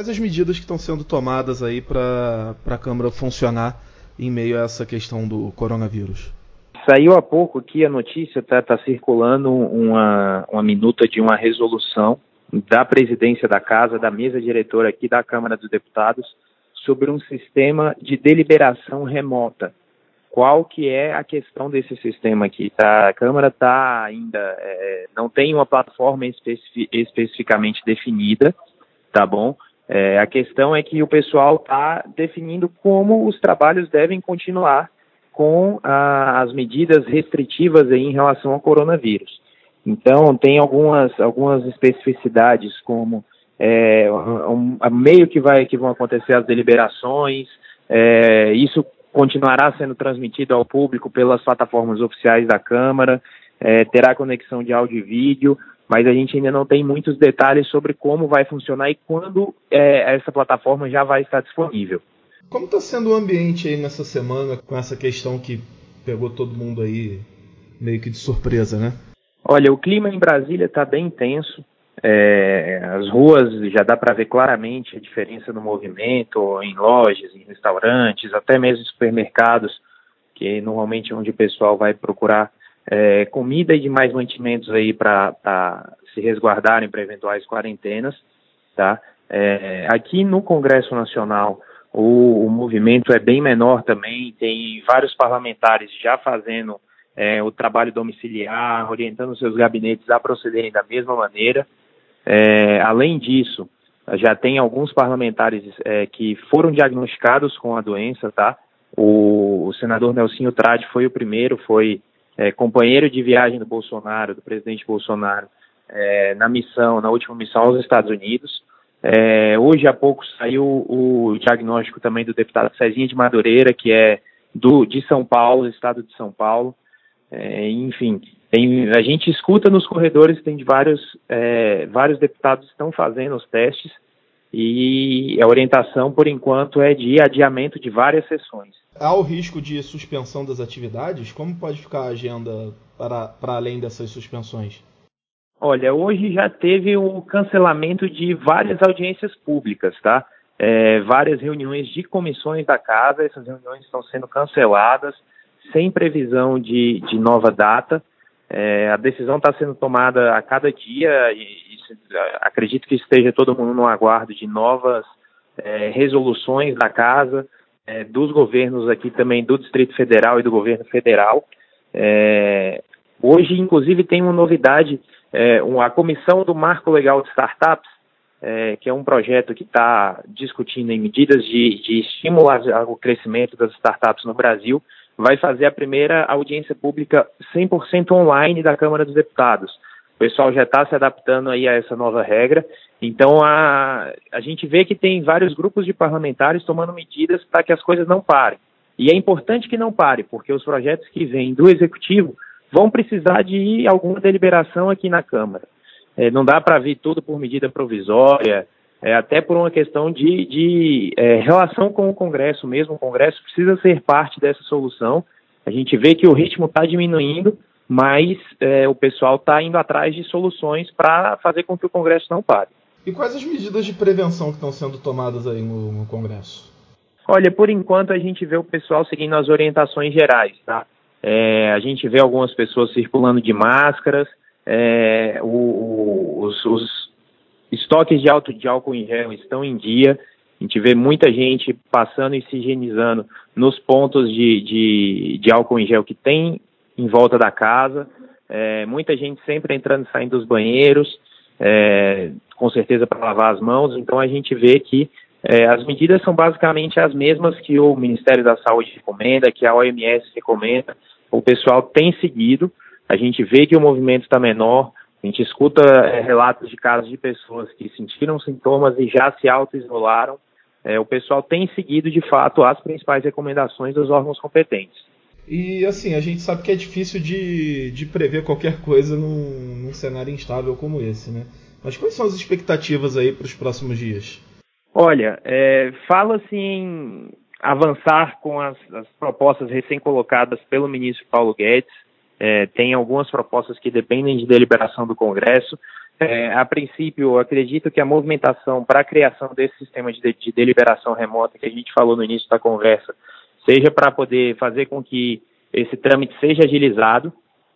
Quais as medidas que estão sendo tomadas aí para a Câmara funcionar em meio a essa questão do coronavírus? Saiu há pouco aqui a notícia, está tá circulando uma, uma minuta de uma resolução da presidência da casa, da mesa diretora aqui da Câmara dos Deputados, sobre um sistema de deliberação remota. Qual que é a questão desse sistema aqui? Tá, a Câmara está ainda, é, não tem uma plataforma especific, especificamente definida, tá bom? É, a questão é que o pessoal está definindo como os trabalhos devem continuar com a, as medidas restritivas em relação ao coronavírus. Então, tem algumas, algumas especificidades, como é, um, meio que, vai, que vão acontecer as deliberações, é, isso continuará sendo transmitido ao público pelas plataformas oficiais da Câmara, é, terá conexão de áudio e vídeo, mas a gente ainda não tem muitos detalhes sobre como vai funcionar e quando é, essa plataforma já vai estar disponível. Como está sendo o ambiente aí nessa semana com essa questão que pegou todo mundo aí meio que de surpresa, né? Olha, o clima em Brasília está bem intenso. É, as ruas já dá para ver claramente a diferença no movimento em lojas, em restaurantes, até mesmo em supermercados, que normalmente é onde o pessoal vai procurar é, comida e demais mantimentos aí para se resguardarem para eventuais quarentenas, tá? É, aqui no Congresso Nacional o, o, movimento é bem menor também, tem vários parlamentares já fazendo é, o trabalho domiciliar, orientando seus gabinetes a procederem da mesma maneira. É, além disso, já tem alguns parlamentares é, que foram diagnosticados com a doença, tá? O, o senador Nelsinho Trade foi o primeiro, foi é, companheiro de viagem do Bolsonaro, do presidente Bolsonaro, é, na missão, na última missão aos Estados Unidos. É, hoje há pouco saiu o diagnóstico também do deputado Cezinha de Madureira, que é do, de São Paulo, estado de São Paulo. É, enfim, tem, a gente escuta nos corredores, tem vários, é, vários deputados estão fazendo os testes e a orientação, por enquanto, é de adiamento de várias sessões. Há o risco de suspensão das atividades? Como pode ficar a agenda para, para além dessas suspensões? Olha, hoje já teve o cancelamento de várias audiências públicas, tá? É, várias reuniões de comissões da casa, essas reuniões estão sendo canceladas sem previsão de, de nova data. É, a decisão está sendo tomada a cada dia e, e, acredito que esteja todo mundo no aguardo de novas é, resoluções da casa, é, dos governos aqui também do Distrito Federal e do governo federal. É, hoje, inclusive, tem uma novidade, é, uma, a Comissão do Marco Legal de Startups, é, que é um projeto que está discutindo em medidas de, de estimular o crescimento das startups no Brasil, vai fazer a primeira audiência pública 100% online da Câmara dos Deputados. O pessoal já está se adaptando aí a essa nova regra. Então, a, a gente vê que tem vários grupos de parlamentares tomando medidas para que as coisas não parem. E é importante que não pare, porque os projetos que vêm do Executivo vão precisar de alguma deliberação aqui na Câmara. É, não dá para vir tudo por medida provisória, é, até por uma questão de, de é, relação com o Congresso mesmo. O Congresso precisa ser parte dessa solução. A gente vê que o ritmo está diminuindo, mas é, o pessoal está indo atrás de soluções para fazer com que o Congresso não pare. E quais as medidas de prevenção que estão sendo tomadas aí no, no Congresso? Olha, por enquanto a gente vê o pessoal seguindo as orientações gerais, tá? É, a gente vê algumas pessoas circulando de máscaras, é, o, o, os, os, estoques de, alto, de álcool em gel estão em dia, a gente vê muita gente passando e se higienizando nos pontos de, de, de álcool em gel que tem em volta da casa, é, muita gente sempre entrando e saindo dos banheiros, é, com certeza para lavar as mãos. Então a gente vê que é, as medidas são basicamente as mesmas que o Ministério da Saúde recomenda, que a OMS recomenda. O pessoal tem seguido. A gente vê que o movimento está menor. A gente escuta é, relatos de casos de pessoas que sentiram sintomas e já se auto-isolaram. É, o pessoal tem seguido, de fato, as principais recomendações dos órgãos competentes. E assim, a gente sabe que é difícil de, de prever qualquer coisa num, num cenário instável como esse, né? Mas quais são as expectativas aí para os próximos dias? Olha, é, fala-se em avançar com as, as propostas recém-colocadas pelo ministro Paulo Guedes. É, tem algumas propostas que dependem de deliberação do Congresso. É, a princípio, acredito que a movimentação para a criação desse sistema de, de, deliberação remota que a gente falou no início da conversa, seja para poder fazer com que esse trâmite seja agilizado.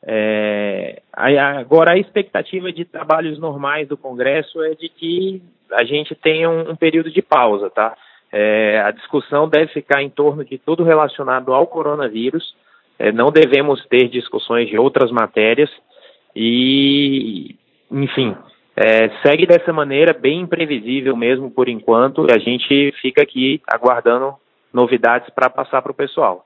É, agora, a expectativa de trabalhos normais do Congresso é de que a gente tenha um, um período de pausa, tá? É, a discussão deve ficar em torno de tudo relacionado ao coronavírus. É, não devemos ter discussões de outras matérias e, enfim, é, segue dessa maneira bem imprevisível mesmo por enquanto. A gente fica aqui aguardando novidades para passar para o pessoal.